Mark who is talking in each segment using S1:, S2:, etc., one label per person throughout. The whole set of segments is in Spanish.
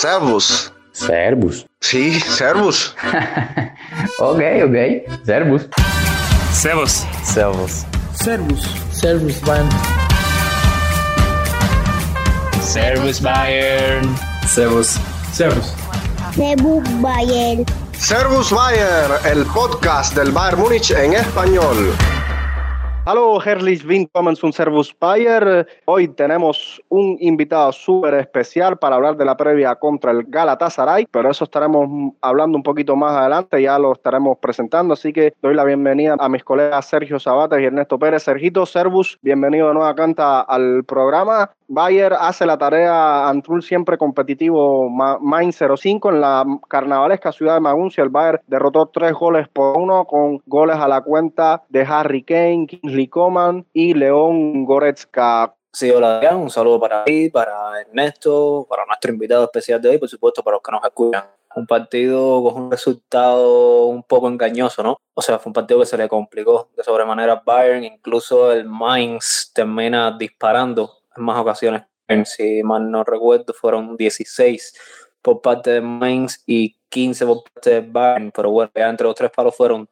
S1: Servus.
S2: Servus.
S1: Sí, Servus.
S2: ok, ok. Servus.
S3: Servus.
S4: Servus.
S5: Servus. Servus Bayern.
S3: Servus Bayern.
S4: Servus.
S5: Servus.
S6: Servus Bayern.
S1: Servus Bayer, el podcast del Bayern Múnich en español. Hallo, herzlich willkommen zum Servus Bayer. Hoy tenemos un invitado súper especial para hablar de la previa contra el Galatasaray, pero eso estaremos hablando un poquito más adelante, ya lo estaremos presentando, así que doy la bienvenida a mis colegas Sergio Sabates y Ernesto Pérez. Sergito, Servus, bienvenido de nuevo acá al programa. Bayer hace la tarea ante un siempre competitivo Mainz 05 en la carnavalesca ciudad de Maguncia. El Bayer derrotó tres goles por uno con goles a la cuenta de Harry Kane, Kingsley Coman y León Goretzka.
S4: Sí, hola, un saludo para ti, para Ernesto, para nuestro invitado especial de hoy, por supuesto, para los que nos escuchan. Un partido con un resultado un poco engañoso, ¿no? O sea, fue un partido que se le complicó de sobremanera a Bayern, incluso el Mainz termina disparando más ocasiones. Si mal no recuerdo, fueron 16 por parte de Mainz y 15 por parte de Bayern. Pero bueno, ya entre los tres palos fueron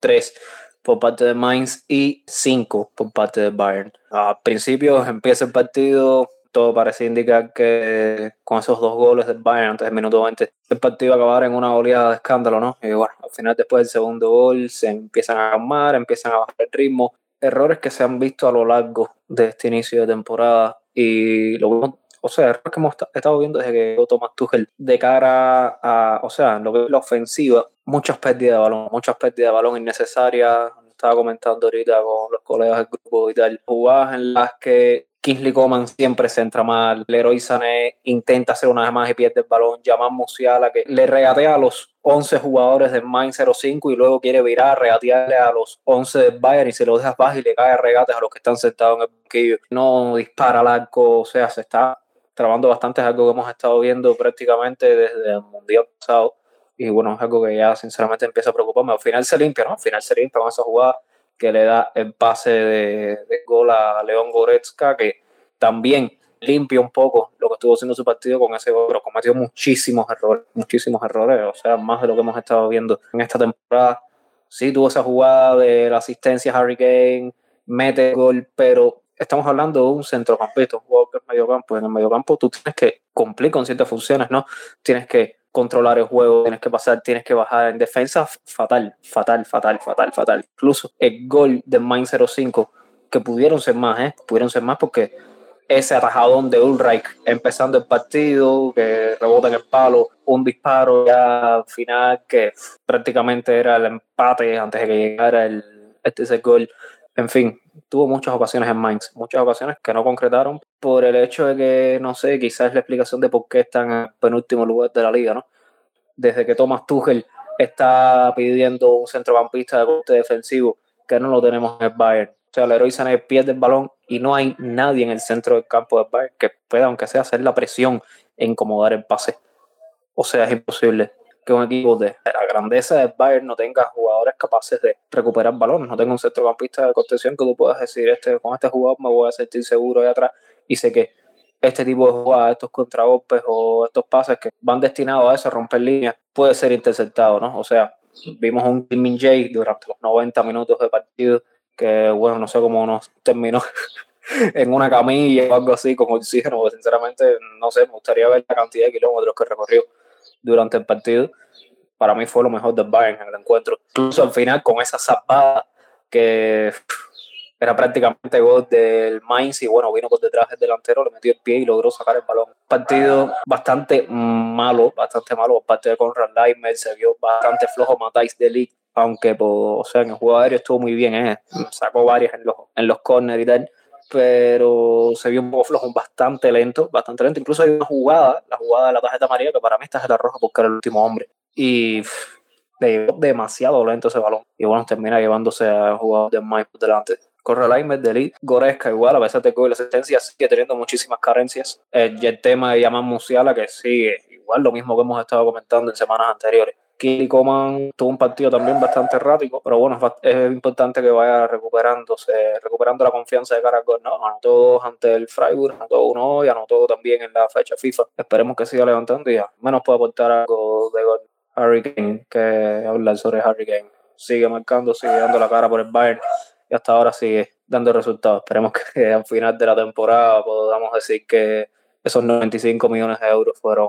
S4: 3 por parte de Mainz y 5 por parte de Bayern. A principios empieza el partido, todo parece indicar que con esos dos goles del Bayern antes del minuto 20, el partido va a acabar en una oleada de escándalo, ¿no? Y bueno, al final después del segundo gol se empiezan a calmar, empiezan a bajar el ritmo errores que se han visto a lo largo de este inicio de temporada y lo o sea, errores que hemos estado viendo desde que Thomas Tuchel de cara a, o sea, lo que es la ofensiva, muchas pérdidas de balón, muchas pérdidas de balón innecesarias, estaba comentando ahorita con los colegas del grupo y tal, jugadas en las que Kingsley Coman siempre se entra mal, Leroy Sané intenta hacer una vez más y pierde el balón, Jamal Musiala que le regatea a los 11 jugadores del Mainz 05 y luego quiere virar, regatearle a los 11 del Bayern y se lo deja bajo y le cae regates a los que están sentados en el banquillo. No dispara al arco, o sea, se está trabando bastante, es algo que hemos estado viendo prácticamente desde el Mundial pasado y bueno, es algo que ya sinceramente empieza a preocuparme. Al final se limpia, ¿no? Al final se limpia con esa jugada que le da el pase de, de gol a León Goretzka, que también limpia un poco lo que estuvo haciendo su partido con ese gol, pero cometió muchísimos errores, muchísimos errores, o sea, más de lo que hemos estado viendo en esta temporada. Sí, tuvo esa jugada de la asistencia a Harry Kane, mete gol, pero estamos hablando de un centrocampista, un jugador que es mediocampo. En el mediocampo tú tienes que cumplir con ciertas funciones, ¿no? Tienes que controlar el juego, tienes que pasar, tienes que bajar en defensa, fatal, fatal, fatal, fatal, fatal. Incluso el gol de Main 05, que pudieron ser más, ¿eh? Pudieron ser más porque ese atajadón de Ulreich empezando el partido, que rebota en el palo, un disparo ya final que prácticamente era el empate antes de que llegara el, este gol. En fin, tuvo muchas ocasiones en Mainz, muchas ocasiones que no concretaron por el hecho de que, no sé, quizás la explicación de por qué están en el penúltimo lugar de la liga, ¿no? Desde que Thomas Tuchel está pidiendo un centrocampista de corte defensivo, que no lo tenemos en Bayern. O sea, héroe Sané pierde el balón y no hay nadie en el centro del campo del Bayern que pueda, aunque sea, hacer la presión e incomodar el pase. O sea, es imposible que un equipo de la grandeza del Bayern no tenga jugadores capaces de recuperar balones, no tenga un centrocampista de contención que tú puedas decir, este, con este jugador me voy a sentir seguro ahí atrás y sé que este tipo de jugadas, estos contragolpes o estos pases que van destinados a eso, a romper líneas, puede ser interceptado, ¿no? O sea, vimos un Min Jay durante los 90 minutos de partido que, bueno, no sé cómo nos terminó en una camilla o algo así como oxígeno, porque sinceramente, no sé, me gustaría ver la cantidad de kilómetros que recorrió durante el partido. Para mí fue lo mejor del Bayern en el encuentro. Incluso al final con esa zapada que era prácticamente gol del Mainz y bueno, vino por detrás del delantero, le metió el pie y logró sacar el balón. Partido bastante malo, bastante malo por parte de Conrad se vio bastante flojo Matáis de Ligt, aunque pues, o sea, en el juego aéreo estuvo muy bien, ¿eh? sacó varias en los, en los corners y tal pero se vio un poco flojo, bastante lento, bastante lento. Incluso hay una jugada, la jugada de la tarjeta amarilla, que para mí es la roja porque era el último hombre. Y le llevó demasiado lento ese balón. Y bueno, termina llevándose a jugador de más por delante. Corre Laimer, Delit, Goresca igual, a pesar de que la asistencia sigue teniendo muchísimas carencias. y el tema de Yaman Musiala, que sigue igual lo mismo que hemos estado comentando en semanas anteriores. Kili Coman tuvo un partido también bastante errático, pero bueno, es, importante que vaya recuperándose, recuperando la confianza de Caracol, ¿no? Anotó ante el Freiburg, anotó uno y anotó también en la fecha FIFA. Esperemos que siga levantando y al menos pueda aportar algo de gol. Harry Kane, que hablar sobre Harry Kane. Sigue marcando, sigue dando la cara por el Bayern y hasta ahora sigue dando resultados. Esperemos que al final de la temporada podamos decir que esos 95 millones de euros fueron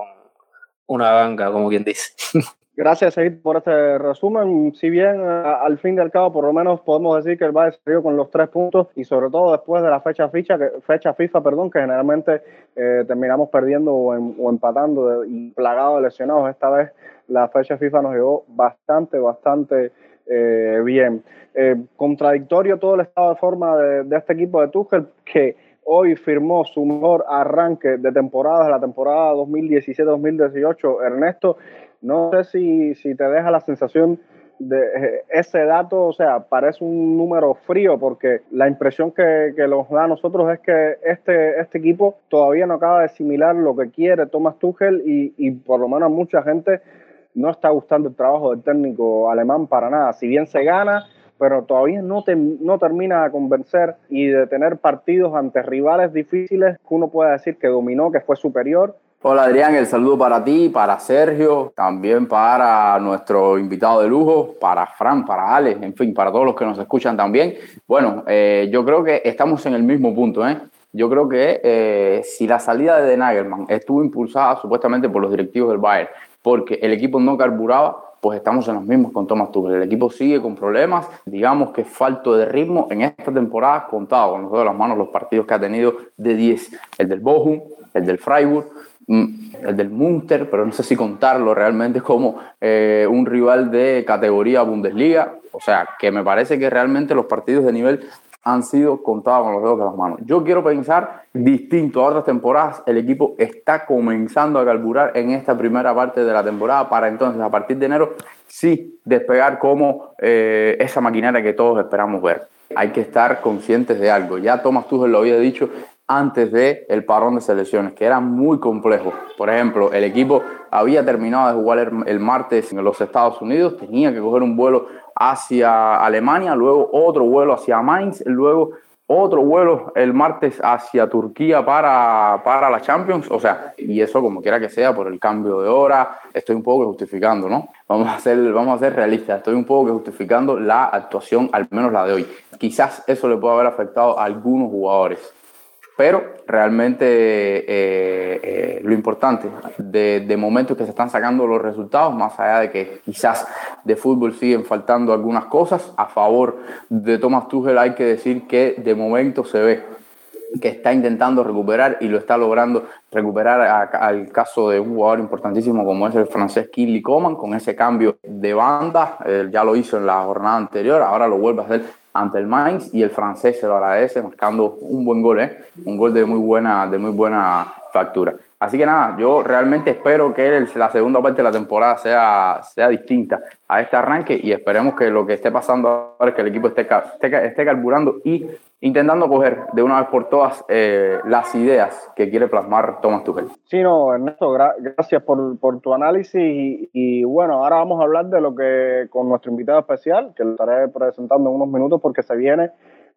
S4: una ganga, como quien dice.
S1: Gracias, Seguid, por este resumen. Si bien al fin y al cabo, por lo menos podemos decir que el Bayern salió con los tres puntos y sobre todo después de la fecha, FIFA, perdón, que generalmente eh, terminamos perdiendo o, empatando y plagados de lesionados. Esta vez la fecha FIFA nos llegó bastante, bastante eh, bien. Eh, contradictorio todo el estado de forma de, este equipo de Tuchel que hoy firmó su mejor arranque de temporada la temporada 2017-2018. Ernesto, no sé si, si te deja la sensación de eh, ese dato, o sea, parece un número frío porque la impresión que, que nos da a nosotros es que este, este equipo todavía no acaba de asimilar lo que quiere Thomas Tuchel y, y por lo menos mucha gente no está gustando el trabajo del técnico alemán para nada. Si bien se gana, pero todavía no, te, no termina de convencer y de tener partidos ante rivales difíciles que uno pueda decir que dominó, que fue superior
S2: Hola Adrián, el saludo para ti, para Sergio, también para nuestro invitado de lujo, para Fran, para Alex, en fin, para todos los que nos escuchan también. Bueno, eh, yo creo que estamos en el mismo punto. ¿eh? Yo creo que eh, si la salida de Nagelman estuvo impulsada supuestamente por los directivos del Bayern, porque el equipo no carburaba, pues estamos en los mismos con Thomas Tuchel. El equipo sigue con problemas, digamos que falto de ritmo en esta temporada, contado con los dedos de las manos los partidos que ha tenido de 10, el del Bochum, el del Freiburg, el del Munster, pero no sé si contarlo realmente como eh, un rival de categoría Bundesliga. O sea, que me parece que realmente los partidos de nivel han sido contados con los dedos de las manos. Yo quiero pensar distinto a otras temporadas. El equipo está comenzando a carburar en esta primera parte de la temporada para entonces, a partir de enero, sí despegar como eh, esa maquinaria que todos esperamos ver. Hay que estar conscientes de algo. Ya Thomas Tuchel lo había dicho antes del el parón de selecciones, que era muy complejo. Por ejemplo, el equipo había terminado de jugar el, martes en los Estados Unidos, tenía que coger un vuelo hacia Alemania, luego otro vuelo hacia Mainz, luego otro vuelo el martes hacia Turquía para, para la Champions, o sea, y eso como quiera que sea, por el cambio de hora, estoy un poco justificando, ¿no? Vamos a ser, vamos a ser realistas, estoy un poco justificando la actuación, al menos la de hoy. Quizás eso le pueda haber afectado a algunos jugadores pero realmente eh, eh, lo importante de, de momento es que se están sacando los resultados, más allá de que quizás de fútbol siguen faltando algunas cosas, a favor de Thomas Tuchel hay que decir que de momento se ve que está intentando recuperar y lo está logrando recuperar al caso de un jugador importantísimo como es el francés Kinley Coman con ese cambio de banda, ya lo hizo en la jornada anterior, ahora lo vuelve a hacer ante el Mainz y el francés se lo agradece marcando un buen gol, ¿eh? un gol de muy buena, de muy buena factura. Así que nada, yo realmente espero que la segunda parte de la temporada sea, sea distinta a este arranque y esperemos que lo que esté pasando ahora es que el equipo esté, esté, esté carburando y intentando coger de una vez por todas eh, las ideas que quiere plasmar Thomas Tuchel.
S1: Sí, no, Ernesto, gracias por, por, tu análisis y, y, bueno, ahora vamos a hablar de lo que con nuestro invitado especial, que lo estaré presentando en unos minutos porque se viene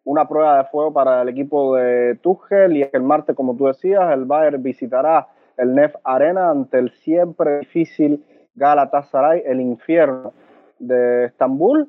S1: una prueba de fuego para el equipo de Tuchel y el martes, como tú decías, el Bayern visitará el Nef Arena ante el siempre difícil Galatasaray, el infierno de Estambul.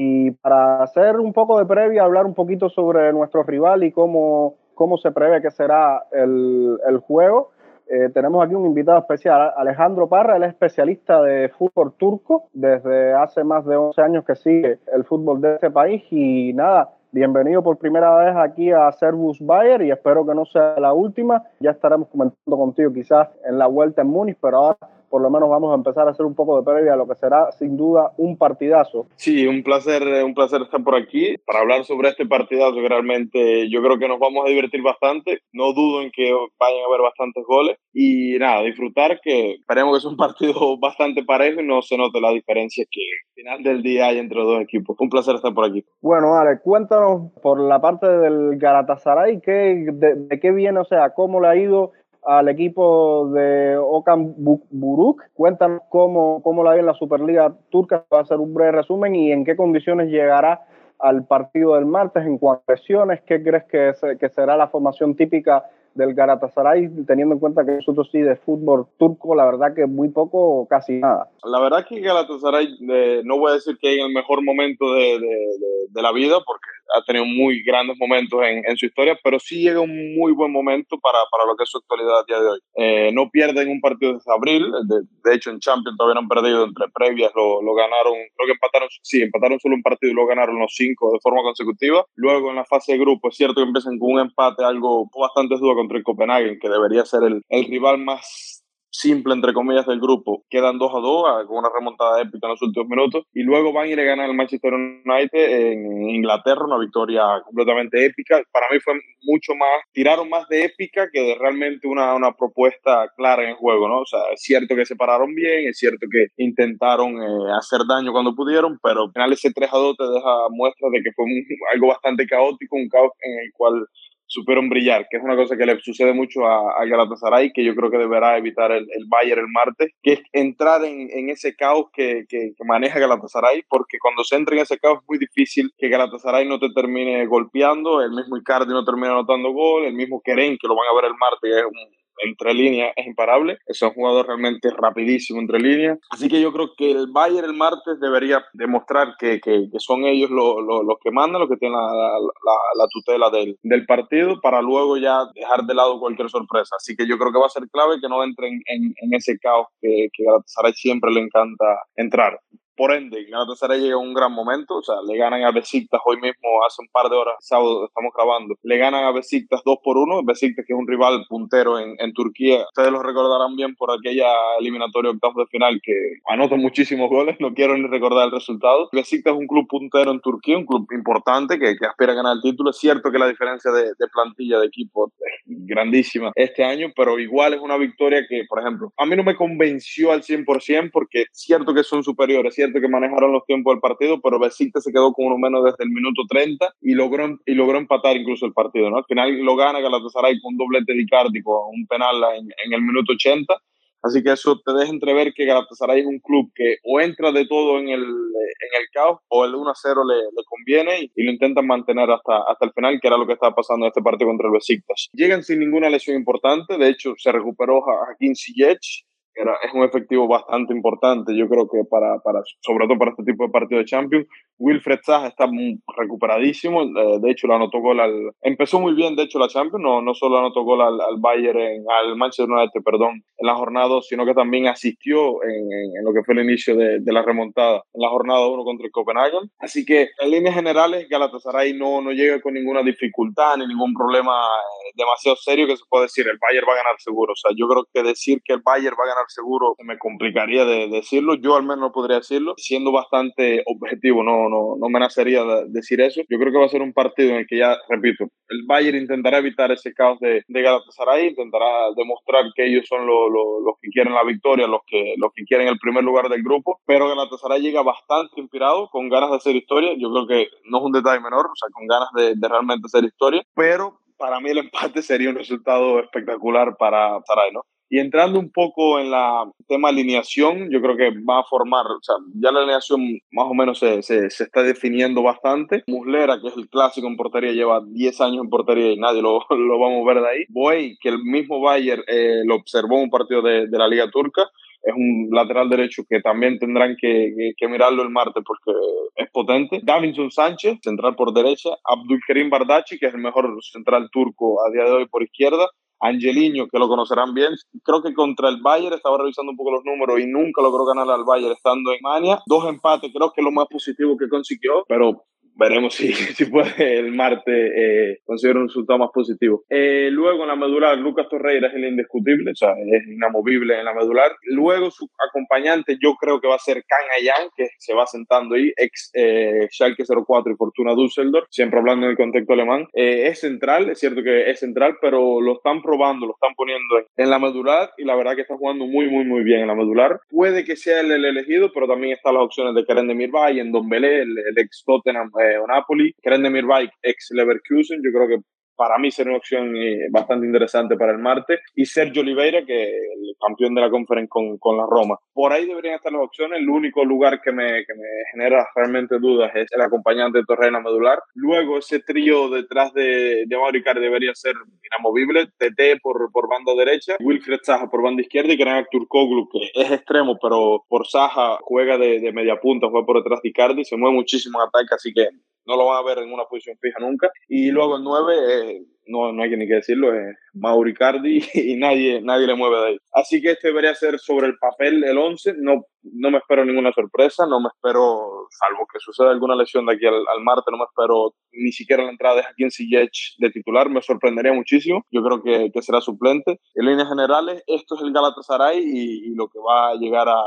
S1: Y para hacer un poco de previa, hablar un poquito sobre nuestro rival y cómo, cómo se prevé que será el, el juego, eh, tenemos aquí un invitado especial, Alejandro Parra, él es especialista de fútbol turco, desde hace más de 11 años que sigue el fútbol de este país y nada, Bienvenido por primera vez aquí a Servus Bayer y espero que no sea la última. Ya estaremos comentando contigo quizás en la vuelta en Múnich, pero ahora por lo menos vamos a empezar a hacer un poco de previa a lo que será sin duda un partidazo.
S7: Sí, un placer, un placer estar por aquí para hablar sobre este partidazo que realmente yo creo que nos vamos a divertir bastante. No dudo en que vayan a haber bastantes goles y nada, disfrutar que esperemos que es un partido bastante parejo y no se note la diferencia que al final del día hay entre los dos equipos. Un placer estar por aquí.
S1: Bueno, Ale, cuéntanos por la parte del Galatasaray, ¿qué, de, de qué viene, o sea, cómo le ha ido al equipo de Okan Buruk. Cuéntanos cómo, cómo la ve en la Superliga Turca. Va a hacer un breve resumen y en qué condiciones llegará al partido del martes en cuanto a lesiones. ¿Qué crees que, que será la formación típica del Galatasaray, teniendo en cuenta que nosotros sí de fútbol turco, la verdad que muy poco o casi nada.
S7: La verdad que Galatasaray, eh, no voy a decir que en el mejor momento de, de, la vida, porque ha tenido muy grandes momentos en, su historia, pero sí llega un muy buen momento para, para lo que es su actualidad a día de hoy. Eh, no pierden un partido desde abril, de, de, hecho en Champions todavía no han perdido, entre previas lo, lo, ganaron, creo que empataron, sí, empataron solo un partido y lo ganaron los cinco de forma consecutiva. Luego en la fase de grupo, es cierto que empiezan con un empate, algo bastante duro contra el Copenhagen, que debería ser el, el rival más simple, entre comillas, del grupo. Quedan 2 a 2 con una remontada épica en los últimos minutos. Y luego van y le ganan al Manchester United en Inglaterra, una victoria completamente épica. Para mí fue mucho más, tiraron más de épica que de realmente una, una propuesta clara en el juego, ¿no? O sea, es cierto que se pararon bien, es cierto que intentaron eh, hacer daño cuando pudieron, pero al final ese 3 a 2 te deja muestra de que fue un, algo bastante caótico, un caos en el cual supieron brillar, que es una cosa que le sucede mucho a, a Galatasaray, que yo creo que deberá evitar el, el Bayern el martes, que es entrar en, en ese caos que, que, que, maneja Galatasaray, porque cuando se entra en ese caos es muy difícil que Galatasaray no te termine golpeando, el mismo Icardi no termine anotando gol, el mismo Keren, que lo van a ver el martes, es un entre líneas es imparable. Es un jugador realmente rapidísimo entre líneas. Así que yo creo que el Bayern el martes debería demostrar que, que, son ellos los lo, lo que mandan, los que tienen la, la, la tutela del, del, partido, para luego ya dejar de lado cualquier sorpresa. Así que yo creo que va a ser clave que no entren en, ese caos que, que Galatasaray siempre le encanta entrar. Por ende, Galatasaray llega a un gran momento, o sea, le ganan a Besiktas hoy mismo, hace un par de horas, sábado estamos grabando, le ganan a Besiktas 2 por 1, Besiktas que es un rival puntero en, en Turquía, ustedes lo recordarán bien por aquella eliminatoria octavos de final que anota muchísimos goles, no quiero ni recordar el resultado. Besiktas es un club puntero en Turquía, un club importante que, que aspira a ganar el título, es cierto que la diferencia de, de plantilla de equipo es grandísima este año, pero igual es una victoria que, por ejemplo, a mí no me convenció al 100% porque es cierto que son superiores, cierto que manejaron los tiempos del partido, pero Besiktas se quedó con uno menos desde el minuto 30 y logró, y logró empatar incluso el partido, ¿no? Al final lo gana Galatasaray con un doblete de Icardi, con un penal en, en el minuto 80, Así que eso te deja entrever que Galatasaray es un club que o entra de todo en el, en el caos o el 1-0 le, le, conviene y, y, lo intentan mantener hasta, hasta el final, que era lo que estaba pasando en este partido contra el Besiktas. Llegan sin ninguna lesión importante, de hecho se recuperó Hakim Ziyech, era, es un efectivo bastante importante, yo creo que para, para, sobre todo para este tipo de partido de Champions. Wilfred Zaha está recuperadísimo, eh, de hecho lo anotó gol al... Empezó muy bien, de hecho, la Champions, no, no solo anotó gol al, al Bayern, en, al Manchester United, perdón, en la jornada 2, sino que también asistió en, en, en, lo que fue el inicio de, de la remontada, en la jornada 1 contra el Copenhagen. Así que en líneas generales, Galatasaray no, no llega con ninguna dificultad ni ningún problema eh, demasiado serio que se puede decir, el Bayern va a ganar seguro. O sea, yo creo que decir que el Bayern va a ganar seguro me complicaría de decirlo, yo al menos no podría decirlo, siendo bastante objetivo, no, no, no me nacería de decir eso. Yo creo que va a ser un partido en el que ya, repito, el Bayern intentará evitar ese caos de, de Galatasaray, intentará demostrar que ellos son los lo, lo que quieren la victoria, los que, los que quieren el primer lugar del grupo, pero Galatasaray llega bastante inspirado, con ganas de hacer historia, yo creo que no es un detalle menor, o sea, con ganas de, de realmente hacer historia, pero para mí el empate sería un resultado espectacular para Saray, ¿no? Y entrando un poco en la tema alineación, yo creo que va a formar, o sea, ya la alineación más o menos se, se, se, está definiendo bastante. Muslera, que es el clásico en portería, lleva 10 años en portería y nadie lo, lo va a mover de ahí. Boy, que el mismo Bayern eh, lo observó en un partido de, de la Liga Turca, es un lateral derecho que también tendrán que, que, que, mirarlo el martes porque es potente. Davinson Sánchez, central por derecha. Abdul Karim Bardachi, que es el mejor central turco a día de hoy por izquierda. Angeliño, que lo conocerán bien. Creo que contra el Bayern estaba revisando un poco los números y nunca logró ganar al Bayern estando en Mania. Dos empates, creo que es lo más positivo que consiguió, pero veremos si, si puede el martes eh, conseguir un resultado más positivo. Eh, luego en la medular, Lucas Torreira es el indiscutible, o sea, es inamovible en la medular. Luego su acompañante yo creo que va a ser Kan Ayan, que se va sentando ahí, ex eh, Schalke 04 y Fortuna Düsseldorf, siempre hablando en el contexto alemán. Eh, es central, es cierto que es central, pero lo están probando, lo están poniendo en, la medular y la verdad que está jugando muy, muy, muy bien en la medular. Puede que sea el, el elegido, pero también están las opciones de Karen de Mirbay, en Don Belé, el, el ex Tottenham eh, o Napoli, Kerem Demirbay, ex Leverkusen, yo creo que para mí sería una opción eh, bastante interesante para el martes. Y Sergio Oliveira, que es el campeón de la conferencia con, con, la Roma. Por ahí deberían estar las opciones. El único lugar que me, que me genera realmente dudas es el acompañante de Medular. Luego, ese trío detrás de, de Mauro debería ser inamovible. TT por, por banda derecha, Wilfred Saja por banda izquierda y Gran Turkoglu, que es extremo, pero por Saja juega de, de media punta, juega por detrás de Icardi, se mueve muchísimo en ataque, así que no lo van a ver en una posición fija nunca. Y luego el 9, eh, no, no hay ni que decirlo, es Mauricardi y nadie, nadie le mueve de ahí. Así que este debería ser sobre el papel el 11. No, no me espero ninguna sorpresa, no me espero, salvo que suceda alguna lesión de aquí al, martes, no me espero ni siquiera la entrada de Joaquín Ziyech de titular, me sorprendería muchísimo. Yo creo que, que será suplente. En líneas generales, esto es el Galatasaray y, y lo que va a llegar a,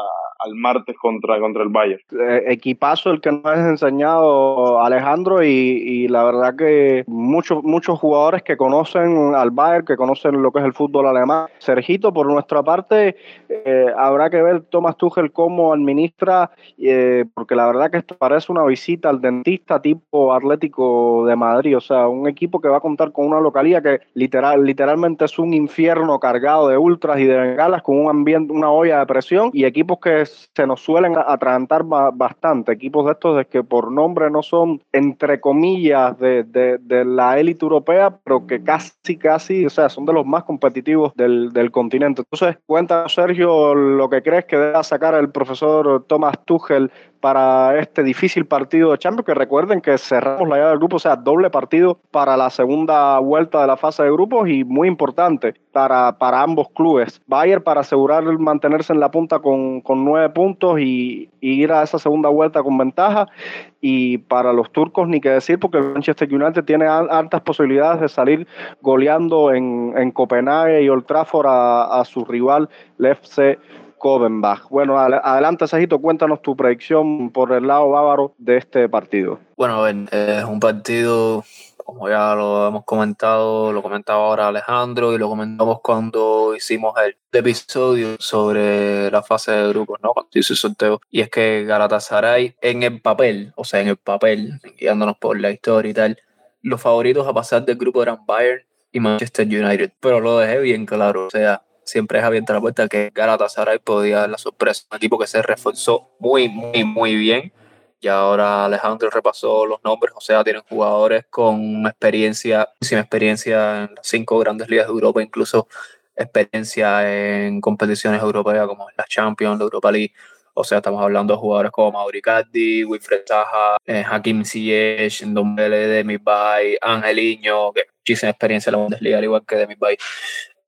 S7: al martes contra, contra el Bayern.
S1: Eh, equipazo el que nos has enseñado, Alejandro, y, y la verdad que muchos, muchos jugadores que conocen al Bayern, que conocen lo que es el fútbol alemán. Sergito, por nuestra parte, eh, habrá que ver Thomas Tuchel cómo administra, eh, porque la verdad que esto parece una visita al dentista tipo Atlético de Madrid, o sea, un equipo que va a contar con una localidad que literal, literalmente es un infierno cargado de ultras y de bengalas, con un ambiente, una olla de presión, y equipos que se nos suelen atragantar bastante, equipos de estos de que por nombre no son, entre comillas, de, de, de la élite europea, pero que casi, casi, o sea, son de los más competitivos del, del continente. Entonces, cuenta, Sergio, lo que crees que deba sacar el profesor Thomas Tuchel para este difícil partido de Champions, que recuerden que cerramos la llave del grupo, o sea, doble partido para la segunda vuelta de la fase de grupos y muy importante para, para ambos clubes. Bayern para asegurar mantenerse en la punta con, con nueve puntos y, ir a esa segunda vuelta con ventaja. Y para los turcos, ni que decir, porque el Manchester United tiene altas posibilidades de salir goleando en, en Copenhague y Old Trafford a, a su rival, el FC Kovenbach. Bueno, adelante, Sajito, cuéntanos tu predicción por el lado bávaro de este partido.
S4: Bueno, es un partido, como ya lo hemos comentado, lo comentaba ahora Alejandro y lo comentamos cuando hicimos el episodio sobre la fase de grupos, ¿no? Cuando hice el sorteo. Y es que Galatasaray en el papel, o sea, en el papel, guiándonos por la historia y tal, los favoritos a pasar del grupo eran Bayern y Manchester United, pero lo dejé bien claro, o sea, siempre es abierta la puerta que Galatasaray podía dar la sorpresa. Un equipo que se reforzó muy, muy, muy bien. Y ahora Alejandro repasó los nombres, o sea, tienen jugadores con experiencia, sin experiencia en las cinco grandes ligas de Europa, incluso experiencia en competiciones europeas como la Champions, la Europa League. O sea, estamos hablando de jugadores como Mauricardi, Wilfred Taja, eh, Hakim Ziyech, Ndombele, Demi Bay, Angeliño, que muchísima experiencia en la Bundesliga, al igual que Demi Bay.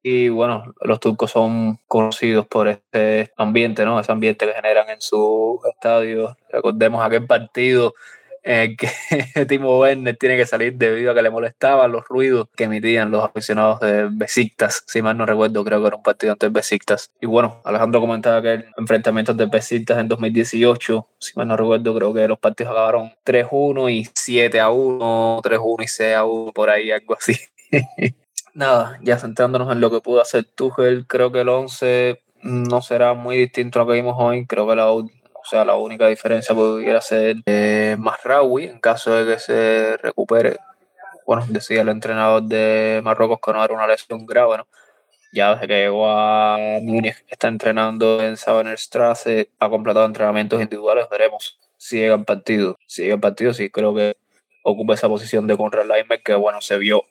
S4: Y bueno, los turcos son conocidos por este ambiente, ¿no? Ese ambiente que generan en su estadio. Recordemos aquel partido en el que Timo Werner tiene que salir debido a que le molestaban los ruidos que emitían los aficionados de Besiktas. Si mal no recuerdo, creo que era un partido ante Besiktas. Y bueno, Alejandro comentaba que el enfrentamiento de Besiktas en 2018, si mal no recuerdo, creo que los partidos acabaron 3-1 y 7-1, 3-1 y 6-1, por ahí, algo así. nada, ya centrándonos en lo que pudo hacer Tuchel, creo que el 11 no será muy distinto a lo que vimos hoy. Creo que la, o sea, la única diferencia pudiera ser eh, Masraoui en caso de que se recupere. Bueno, decía el entrenador de Marruecos que no era una lesión grave, ¿no? Ya desde que llegó a Múnich, está entrenando en Strasse, ha completado entrenamientos individuales, veremos si llega el partido. Si llega el partido, sí creo que ocupa esa posición de Conrad Leimer, que bueno, se vio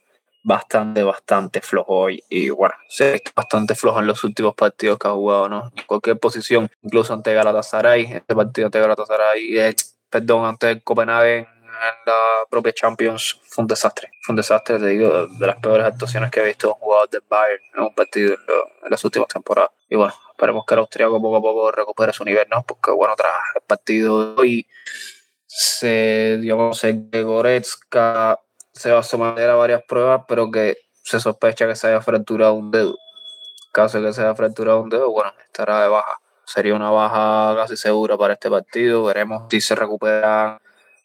S4: bastante, bastante flojo hoy. Y bueno, se ha visto bastante flojo en los últimos partidos que ha jugado, ¿no? En cualquier posición, incluso ante Galatasaray, este partido ante Galatasaray, eh, perdón, ante Copenhague en la propia Champions, fue un desastre. Fue un desastre, te digo, de las peores actuaciones que he visto un jugador del Bayern en un partido en, las últimas temporadas. Y bueno, esperemos que el austriaco poco a poco recupere su nivel, ¿no? Porque bueno, tras el partido de hoy se dio a que Goretzka se va a someter a varias pruebas, pero que se sospecha que se haya fracturado un dedo. Caso de que se haya fracturado un dedo, bueno, estará de baja. Sería una baja casi segura para este partido. Veremos si se recupera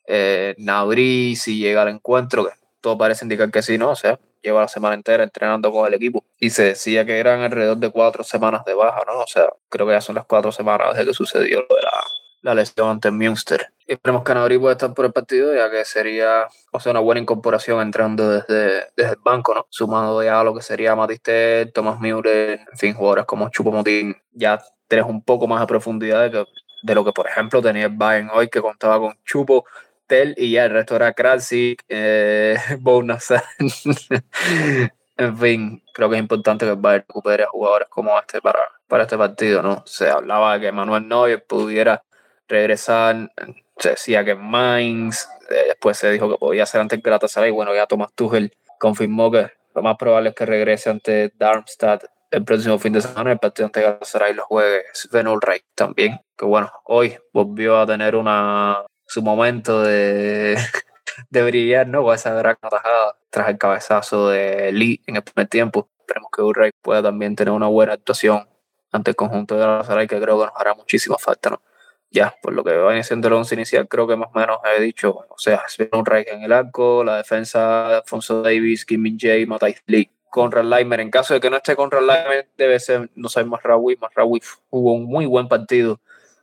S4: eh, Nabri, si llega al encuentro, que todo parece indicar que sí, ¿no? O sea, lleva la semana entera entrenando con el equipo. Y se decía que eran alrededor de cuatro semanas de baja, ¿no? O sea, creo que ya son las cuatro semanas desde que sucedió lo de la, la lesión ante Münster. Esperemos que Nabri pueda estar por el partido, ya que sería o sea, una buena incorporación entrando desde, desde el banco, ¿no? Sumado ya a lo que sería Matiste, Thomas Müller, en fin, jugadores como Chupomotín, ya tenés un poco más de profundidad de, que, de lo que, por ejemplo, tenía el Bayern hoy, que contaba con Chupo, Tel y ya el resto era Krasik, eh, en fin, creo que es importante que el Bayern recupere a jugadores como este para, para este partido, ¿no? Se hablaba de que Manuel Neuer pudiera regresar, se decía que Mainz, eh, después se dijo que podía ser ante Galatasaray, bueno, ya Thomas Tuchel confirmó que lo más probable es que regrese ante Darmstadt el próximo fin de semana, el partido ante Galatasaray lo juegue Sven Ulreich también, que bueno, hoy volvió a tener una su momento de, de brillar, ¿no? Con esa gran atajada tras el cabezazo de Lee en el primer tiempo. Esperemos que Ulreich pueda también tener una buena actuación ante el conjunto de Galatasaray, que creo que nos hará muchísima falta, ¿no? Ya, por lo que va siendo el once inicial, creo que más o menos he dicho, o sea, un Reich en el arco, la defensa de Alfonso Davis, Kim Min Jae, Lee, Conrad Leimer. En caso de que no esté Conrad Leimer, debe ser, no sé, más Rawi. Más Rawi jugó un muy buen partido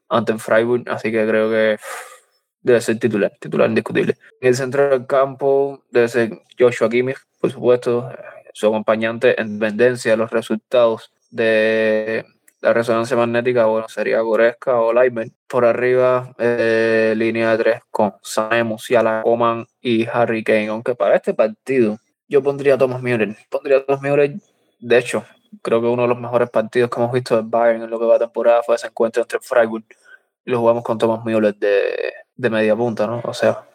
S4: ante Freiburg, así que creo que debe ser titular, titular indiscutible. En el centro del campo debe ser Joshua Kimmich, por supuesto, su acompañante en dependencia de los resultados de la resonancia magnética, bueno, sería Goreska o Lightman. Por arriba, eh, línea de tres con Sané, Musiala, Coman y Harry Kane. Aunque para este partido yo pondría Thomas Müller. Pondría a Thomas Müller, de hecho, creo que uno de los mejores partidos que hemos visto del Bayern en lo que va a temporada fue ese encuentro entre Freiburg lo jugamos con Thomas Müller de, de media punta, ¿no? O sea,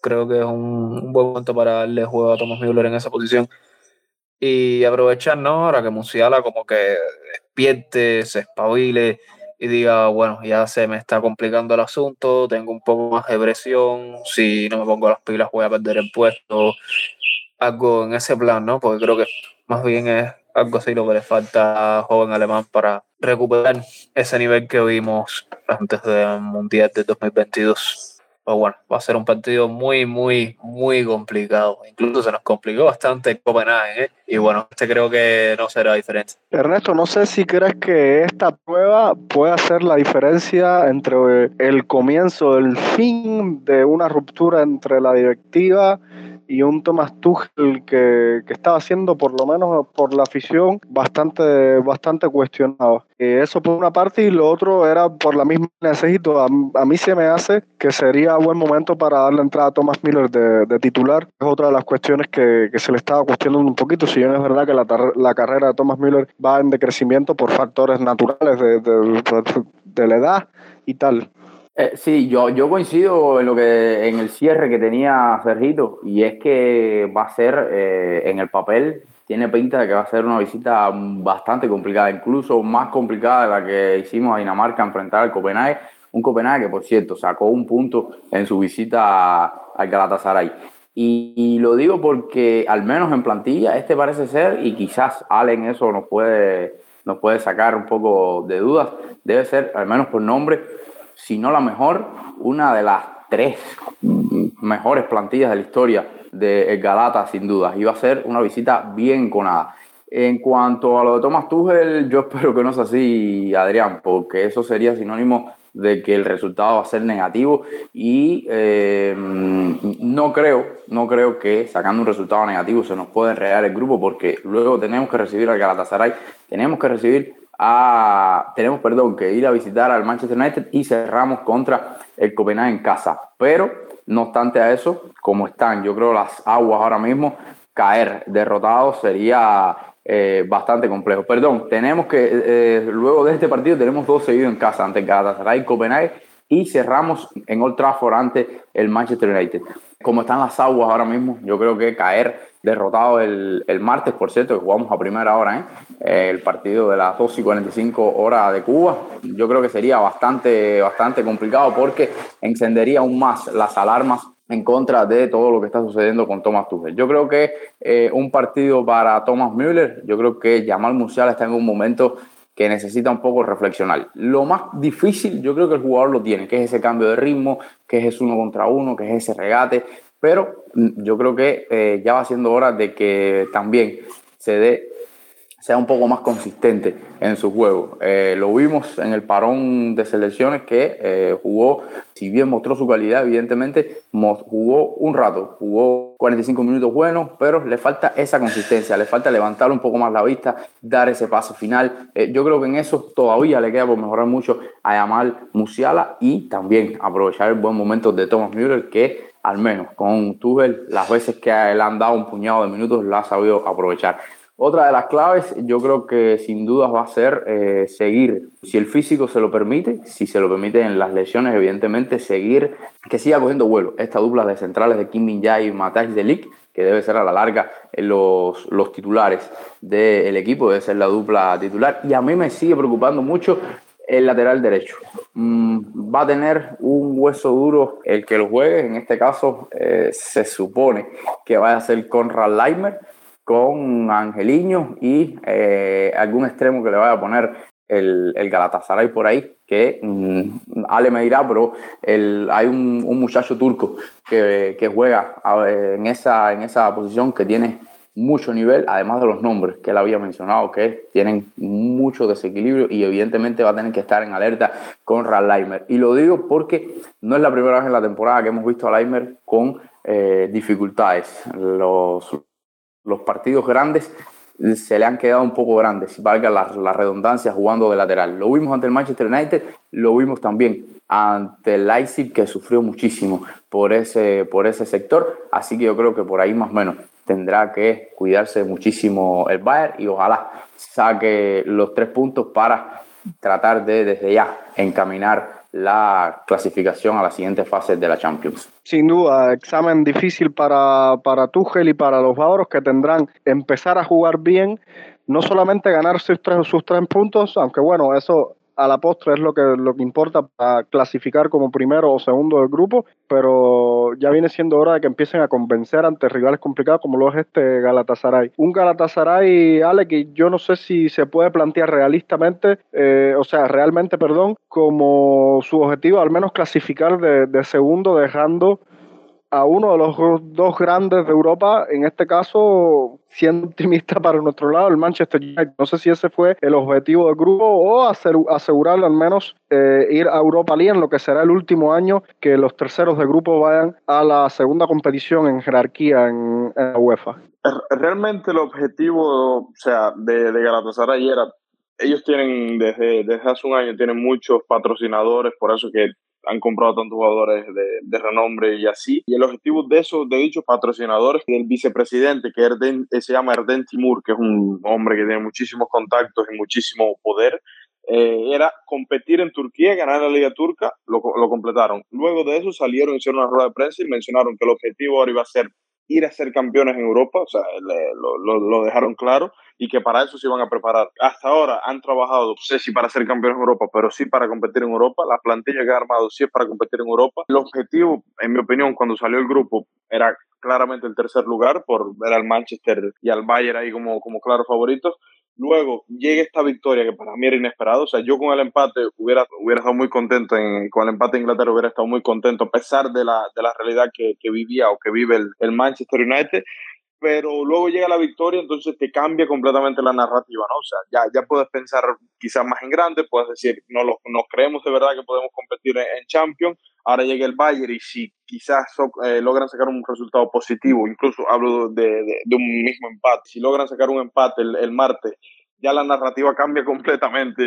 S4: creo que es un, un, buen momento para darle juego a Thomas Müller en esa posición y aprovechar, ¿no? Ahora que Musiala como que despierte, se espabile y diga, bueno, ya se me está complicando el asunto, tengo un poco más de presión, si no me pongo las pilas voy a perder el puesto, algo en ese plan, ¿no? Porque creo que más bien es algo así lo que le falta a joven alemán para recuperar ese nivel que vimos antes del Mundial de 2022 bueno, va a ser un partido muy, muy, muy complicado. Incluso se nos complicó bastante Copenhague, ¿eh? y bueno, este creo que no será diferente.
S1: Ernesto, no sé si crees que esta prueba puede hacer la diferencia entre el comienzo, el fin de una ruptura entre la directiva y un Thomas Tuchel que, que, estaba siendo, por lo menos por la afición, bastante, bastante cuestionado. eso por una parte y lo otro era por la misma necesito. A, a, mí se me hace que sería buen momento para darle entrada a Thomas Miller de, de titular. Es otra de las cuestiones que, que, se le estaba cuestionando un poquito. Si bien es verdad que la, la carrera de Thomas Miller va en decrecimiento por factores naturales de, de, de la edad y tal.
S2: Eh, sí, yo, yo coincido en lo que en el cierre que tenía Sergito y es que va a ser eh, en el papel tiene pinta de que va a ser una visita bastante complicada, incluso más complicada de la que hicimos a Dinamarca enfrentar al Copenhague, un Copenhague que por cierto sacó un punto en su visita al Galatasaray. Y, y, lo digo porque al menos en plantilla este parece ser y quizás Allen eso nos puede nos puede sacar un poco de dudas, debe ser al menos por nombre si no la mejor, una de las tres mejores plantillas de la historia de Galata, sin duda. Iba a ser una visita bien conada. En cuanto a lo de Thomas Tuchel, yo espero que no sea así, Adrián, porque eso sería sinónimo de que el resultado va a ser negativo y eh, no creo, no creo que sacando un resultado negativo se nos pueda enredar el grupo porque luego tenemos que recibir al Galatasaray, tenemos que recibir tenemos, perdón, que ir a visitar al Manchester United y cerramos contra el Copenhague en casa. Pero, no obstante a eso, como están, yo creo las aguas ahora mismo, caer derrotados sería eh, bastante complejo. Perdón, tenemos que, eh, luego de este partido, tenemos dos seguidos en casa, ante Galatasaray y Copenhague, y cerramos en Old Trafford ante el Manchester United. Como están las aguas ahora mismo, yo creo que caer derrotado el, el martes, por cierto, que jugamos a primera hora, ¿eh? el partido de las 2 y 45 horas de Cuba. Yo creo que sería bastante, bastante complicado porque encendería aún más las alarmas en contra de todo lo que está sucediendo con Thomas Tuchel. Yo creo que eh, un partido para Thomas Müller, yo creo que Jamal Musiala está en un momento que necesita un poco reflexionar. Lo más difícil, yo creo que el jugador lo tiene, que es ese cambio de ritmo, que es ese uno contra uno, que es ese regate, pero mm, yo creo que eh, ya va siendo hora de que también se dé sea un poco más consistente en su juego. Eh, lo vimos en el parón de selecciones que eh, jugó, si bien mostró su calidad, evidentemente jugó un rato, jugó 45 minutos buenos, pero le falta esa consistencia, le falta levantar un poco más la vista, dar ese paso final. Yo creo que en eso todavía le queda por mejorar mucho a Yamal Musiala y también aprovechar el buen momento de Thomas Müller que al menos con Tuchel las veces que le han dado un puñado de minutos la ha sabido aprovechar. Otra de las claves, yo creo que sin dudas va a ser eh, seguir, si el físico se lo permite, si se lo permiten las lesiones, evidentemente, seguir, que siga cogiendo vuelo. Esta dupla de centrales de Kim Min Jae y Matthijs de Ligt, que debe ser a la larga los, los titulares del equipo, debe ser la dupla titular. Y a mí me sigue preocupando mucho el lateral derecho. Mm, va a tener un hueso duro el que lo juegue. En este caso, eh, se supone que va a ser Conrad Leimer con Angeliño y eh, algún extremo que le vaya a poner el, el Galatasaray por ahí, que mm, Ale me dirá, pero el, hay un, un, muchacho turco que, que juega en esa, en esa posición que tiene mucho nivel, además de los nombres que él había mencionado, que tienen mucho desequilibrio y evidentemente va a tener que estar en alerta con Leimer. Y lo digo porque no es la primera vez en la temporada que hemos visto a Leimer con eh, dificultades. Los, los partidos grandes se le han quedado un poco grandes, valga la, la, redundancia, jugando de lateral. Lo vimos ante el Manchester United, lo vimos también ante el Leipzig, que sufrió muchísimo por ese, por ese sector. Así que yo creo que por ahí más o menos tendrá que cuidarse muchísimo el Bayern y ojalá saque los tres puntos para tratar de desde ya encaminar la clasificación a la siguiente fase de la Champions.
S1: Sin duda, examen difícil para, para Tuchel y para los bávaros que tendrán empezar a jugar bien, no solamente ganar sus tres, sus tres puntos, aunque bueno, eso a la postre es lo que, lo que importa para clasificar como primero o segundo del grupo, pero ya viene siendo hora de que empiecen a convencer ante rivales complicados como lo es este Galatasaray. Un Galatasaray, Ale, que yo no sé si se puede plantear realistamente, eh, o sea, realmente, perdón, como su objetivo al menos clasificar de, de segundo, dejando a uno de los dos grandes de Europa, en este caso, siendo optimista para nuestro lado, el Manchester United. No sé si ese fue el objetivo del grupo o asegurarle al menos eh, ir a Europa League en lo que será el último año que los terceros de grupo vayan a la segunda competición en jerarquía en, la UEFA.
S7: Realmente el objetivo, o sea, de, de Galatasaray era ellos tienen desde, desde hace un año tienen muchos patrocinadores, por eso que han comprado tantos jugadores de, de, renombre y así. Y el objetivo de esos, de dichos patrocinadores, del vicepresidente, que Erden, eh, se llama Erden Timur, que es un hombre que tiene muchísimos contactos y muchísimo poder, eh, era competir en Turquía, ganar la Liga Turca, lo, lo completaron. Luego de eso salieron, hicieron una rueda de prensa y mencionaron que el objetivo ahora iba a ser ir a ser campeones en Europa, o sea, le, lo, lo, lo, dejaron claro y que para eso se iban a preparar. Hasta ahora han trabajado, no sé si para ser campeones en Europa, pero sí para competir en Europa. La plantilla que ha armado sí es para competir en Europa. El objetivo, en mi opinión, cuando salió el grupo, era claramente el tercer lugar por ver al Manchester y al Bayern ahí como, como claros favoritos. Luego llega esta victoria que para mí era inesperado. O sea, yo con el empate hubiera, hubiera estado muy contento, en, con el empate de Inglaterra hubiera estado muy contento, a pesar de la, de la realidad que, que vivía o que vive el, el Manchester United pero luego llega la victoria, entonces te cambia completamente la narrativa, ¿no? O sea, ya, ya puedes pensar quizás más en grande, puedes decir, no lo, nos creemos de verdad que podemos competir en, en Champions, ahora llega el Bayern y si quizás so, eh, logran sacar un resultado positivo, incluso hablo de, un mismo empate, si logran sacar un empate el, el martes ya la narrativa cambia completamente,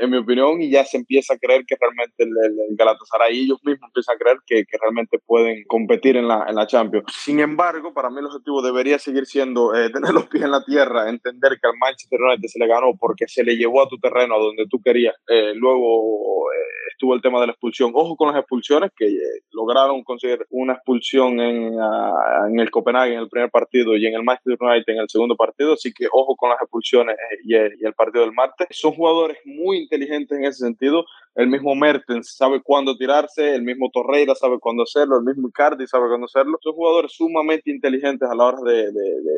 S7: en mi opinión, y ya se empieza a creer que realmente el, el Galatasaray, ellos mismos empiezan a creer que, que, realmente pueden competir en la, en la Champions. Sin embargo, para mí el objetivo debería seguir siendo eh, tener los pies en la tierra, entender que al Manchester United se le ganó porque se le llevó a tu terreno, a donde tú querías. Eh, luego eh, estuvo el tema de la expulsión. Ojo con las expulsiones, que eh, lograron conseguir una expulsión en, uh, en el Copenhague en el primer partido y en el Manchester United en el segundo partido, así que ojo con las expulsiones eh, y el, partido del martes. Son jugadores muy inteligentes en ese sentido. El mismo Mertens sabe cuándo tirarse, el mismo Torreira sabe cuándo hacerlo, el mismo Icardi sabe cuándo hacerlo. Son jugadores sumamente inteligentes a la hora de,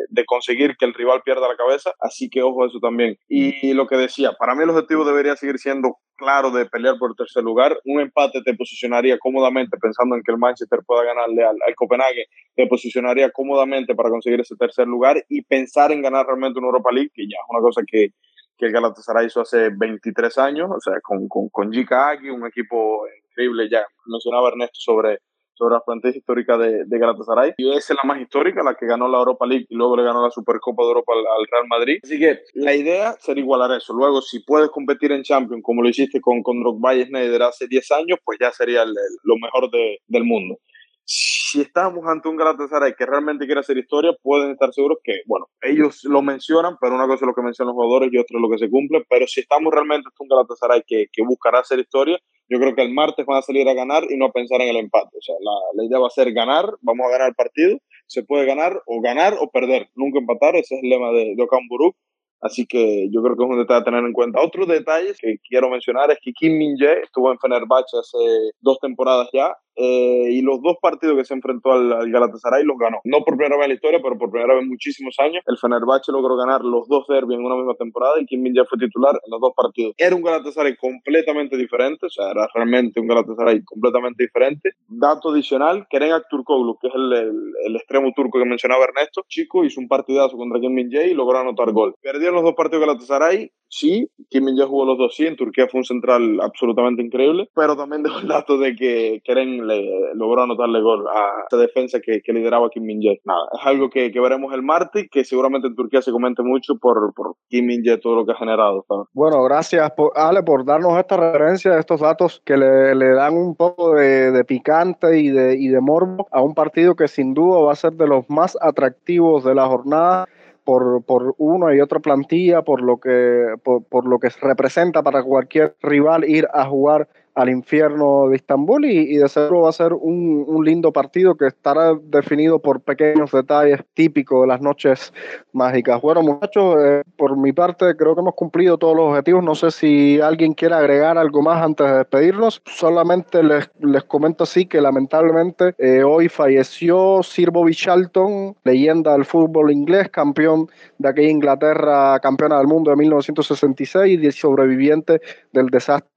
S7: de conseguir que el rival pierda la cabeza, así que ojo a eso también. Y lo que decía, para mí el objetivo debería seguir siendo claro de pelear por el tercer lugar. Un empate te posicionaría cómodamente, pensando en que el Manchester pueda ganarle al, al Copenhague, te posicionaría cómodamente para conseguir ese tercer lugar y pensar en ganar realmente una Europa League, que ya es una cosa que, que el Galatasaray hizo hace 23 años, o sea, con, con, con Gika Aki, un equipo increíble, ya mencionaba Ernesto sobre sobre la plantilla histórica de, de, Galatasaray. Y esa es la más histórica, la que ganó la Europa League y luego le ganó la Supercopa de Europa al, al, Real Madrid. Así que la idea sería igualar eso. Luego, si puedes competir en Champions, como lo hiciste con, con Drogba y Schneider hace 10 años, pues ya sería el, el, lo mejor de, del mundo. Si estamos ante un Galatasaray que realmente quiere hacer historia, pueden estar seguros que, bueno, ellos lo mencionan, pero una cosa es lo que mencionan los jugadores y otra es lo que se cumple. Pero si estamos realmente ante un Galatasaray que, que buscará hacer historia, yo creo que el martes van a salir a ganar y no a pensar en el empate. O sea, la, la, idea va a ser ganar, vamos a ganar el partido. Se puede ganar o ganar o perder, nunca empatar. Ese es el lema de, de Okamburuk. Así que yo creo que es un detalle a tener en cuenta. Otros detalles que quiero mencionar es que Kim Min-jae estuvo en Fenerbahce hace dos temporadas ya eh, y los dos partidos que se enfrentó al, al, Galatasaray los ganó. No por primera vez en la historia, pero por primera vez en muchísimos años. El Fenerbahce logró ganar los dos derbis en una misma temporada y Kim Min-jae fue titular en los dos partidos. Era un Galatasaray completamente diferente, o sea, era realmente un Galatasaray completamente diferente. Dato adicional, Kerem Aktürkoğlu, que es el, extremo turco que mencionaba Ernesto, chico, hizo un partidazo contra Kim Min-jae y logró anotar gol. Perdieron los dos partidos Galatasaray, sí, Kim Min-jae jugó los dos, sí, en Turquía fue un central absolutamente increíble, pero también dejó el dato de que Kerem le logró anotarle gol a esa defensa que, que lideraba Kim Min-jae. Nada, es algo que, que, veremos el martes, que seguramente en Turquía se comente mucho por, por Kim Min-jae, todo lo que ha generado.
S1: Bueno, gracias, por, Ale, por darnos esta referencia, estos datos que le, le dan un poco de, de picante y de, y de morbo a un partido que sin duda va a ser de los más atractivos de la jornada. Por, por, una y otra plantilla, por lo que por, por, lo que representa para cualquier rival ir a jugar al infierno de Estambul y, y, de seguro va a ser un, un, lindo partido que estará definido por pequeños detalles típicos de las noches mágicas. Bueno, muchachos, eh, por mi parte creo que hemos cumplido todos los objetivos. No sé si alguien quiere agregar algo más antes de despedirnos. Solamente les, les comento así que lamentablemente eh, hoy falleció Sir Bobby Charlton, leyenda del fútbol inglés, campeón de aquella Inglaterra, campeona del mundo de 1966 y sobreviviente del desastre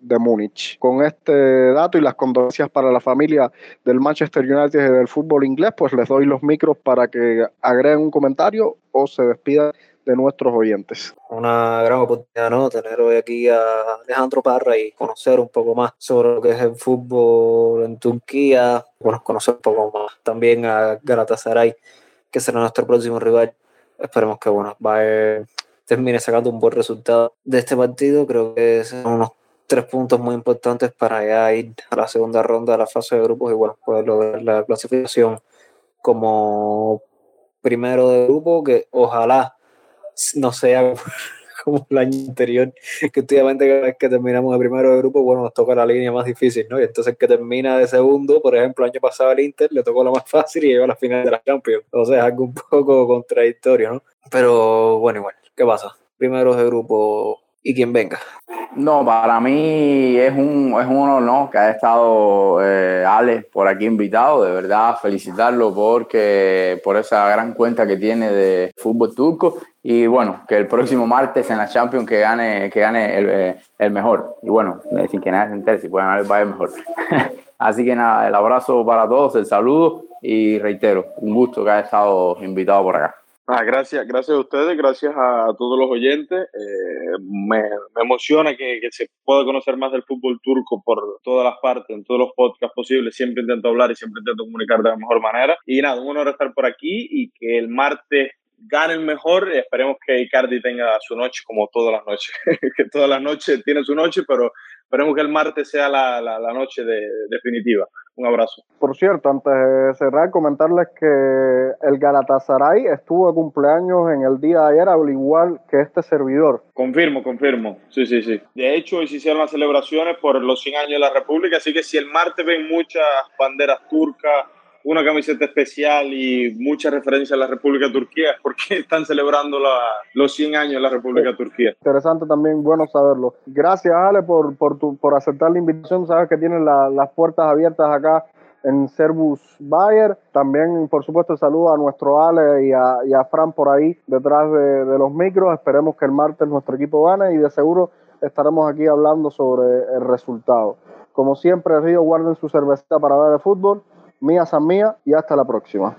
S1: de Múnich con este dato y las condolencias para la familia del Manchester United y del fútbol inglés, pues les doy los micros para que agreguen un comentario o se despidan de nuestros oyentes.
S4: Una gran oportunidad, ¿no? Tener hoy aquí a Alejandro Parra y conocer un poco más sobre lo que es el fútbol en Turquía, bueno, conocer un poco más también a Galatasaray, que será nuestro próximo rival. Esperemos que, bueno, va a, termine sacando un buen resultado de este partido. Creo que son unos tres puntos muy importantes para ya ir a la segunda ronda de la fase de grupos y bueno, poder lograr la clasificación como primero de grupo, que ojalá no sea como el año anterior, que últimamente cada vez que terminamos de primero de grupo, bueno, nos toca la línea más difícil, ¿no? Y entonces que termina de segundo, por ejemplo, el año pasado el Inter le tocó la más fácil y llegó a la final de la Champions. Sea, es algo un poco contradictorio, ¿no? Pero bueno, igual, ¿qué pasa? Primeros de grupo y quien venga.
S2: No, para mí es un, es un honor ¿no? que haya estado eh, Alex por aquí invitado. De verdad, felicitarlo porque, por esa gran cuenta que tiene de fútbol turco. Y bueno, que el próximo martes en la Champions que gane, que gane el, eh, el mejor. Y bueno, sin que nadie se entere, si pueden ganar el Bayern mejor. Así que nada, el abrazo para todos, el saludo y reitero, un gusto que haya estado invitado por acá.
S7: Ah, gracias, gracias a ustedes, gracias a todos los oyentes. Eh, me, me, emociona que, que, se pueda conocer más del fútbol turco por todas las partes, en todos los podcasts posibles. Siempre intento hablar y siempre intento comunicar de la mejor manera. Y nada, un honor estar por aquí y que el martes gane el mejor. Esperemos que Icardi tenga su noche como todas las noches. que todas las noches tiene su noche, pero esperemos que el martes sea la, la, la noche de, definitiva. Un abrazo.
S1: Por cierto, antes de cerrar, comentarles que el Galatasaray estuvo de cumpleaños en el día de ayer, al igual que este servidor.
S7: Confirmo, confirmo. Sí, sí, sí. De hecho, hoy se hicieron las celebraciones por los 100 años de la República, así que si el martes ven muchas banderas turcas, una camiseta especial y mucha referencia a la República Turquía, porque están celebrando la, los 100 años de la República de Turquía.
S1: Interesante también, bueno saberlo. Gracias, Ale, por, por, tu, por aceptar la invitación. Sabes que tienes la, las puertas abiertas acá en Servus Bayer. También, por supuesto, saludo a nuestro Ale y a, y a Fran por ahí detrás de, de los micros. Esperemos que el martes nuestro equipo gane y de seguro estaremos aquí hablando sobre el resultado. Como siempre, Río, guarden su cervecita para ver el fútbol. Mía San Mía y hasta la próxima.